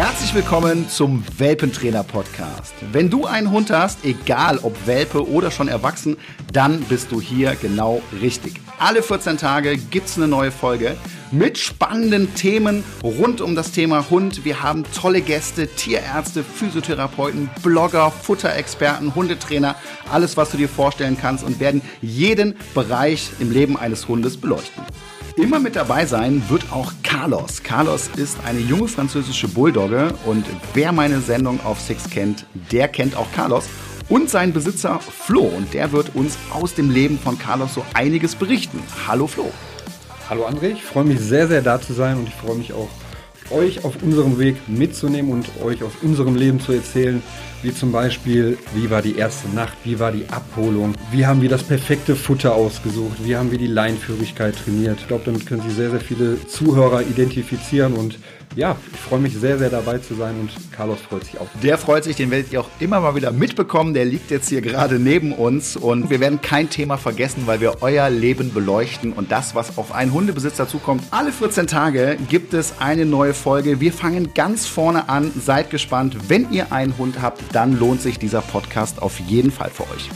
Herzlich willkommen zum Welpentrainer Podcast. Wenn du einen Hund hast, egal ob Welpe oder schon erwachsen, dann bist du hier genau richtig. Alle 14 Tage gibt's eine neue Folge mit spannenden Themen rund um das Thema Hund. Wir haben tolle Gäste, Tierärzte, Physiotherapeuten, Blogger, Futterexperten, Hundetrainer, alles, was du dir vorstellen kannst und werden jeden Bereich im Leben eines Hundes beleuchten. Immer mit dabei sein wird auch Carlos. Carlos ist eine junge französische Bulldogge und wer meine Sendung auf Six kennt, der kennt auch Carlos und seinen Besitzer Flo und der wird uns aus dem Leben von Carlos so einiges berichten. Hallo Flo. Hallo André, ich freue mich sehr, sehr da zu sein und ich freue mich auch, euch auf unserem Weg mitzunehmen und euch aus unserem Leben zu erzählen, wie zum Beispiel, wie war die erste Nacht, wie war die Abholung, wie haben wir das perfekte Futter ausgesucht, wie haben wir die Leinführigkeit trainiert. Ich glaube, damit können sich sehr, sehr viele Zuhörer identifizieren und ja, ich freue mich sehr, sehr dabei zu sein und Carlos freut sich auch. Der freut sich, den werdet ihr auch immer mal wieder mitbekommen. Der liegt jetzt hier gerade neben uns und wir werden kein Thema vergessen, weil wir euer Leben beleuchten und das, was auf einen Hundebesitzer zukommt. Alle 14 Tage gibt es eine neue Folge. Wir fangen ganz vorne an. Seid gespannt. Wenn ihr einen Hund habt, dann lohnt sich dieser Podcast auf jeden Fall für euch.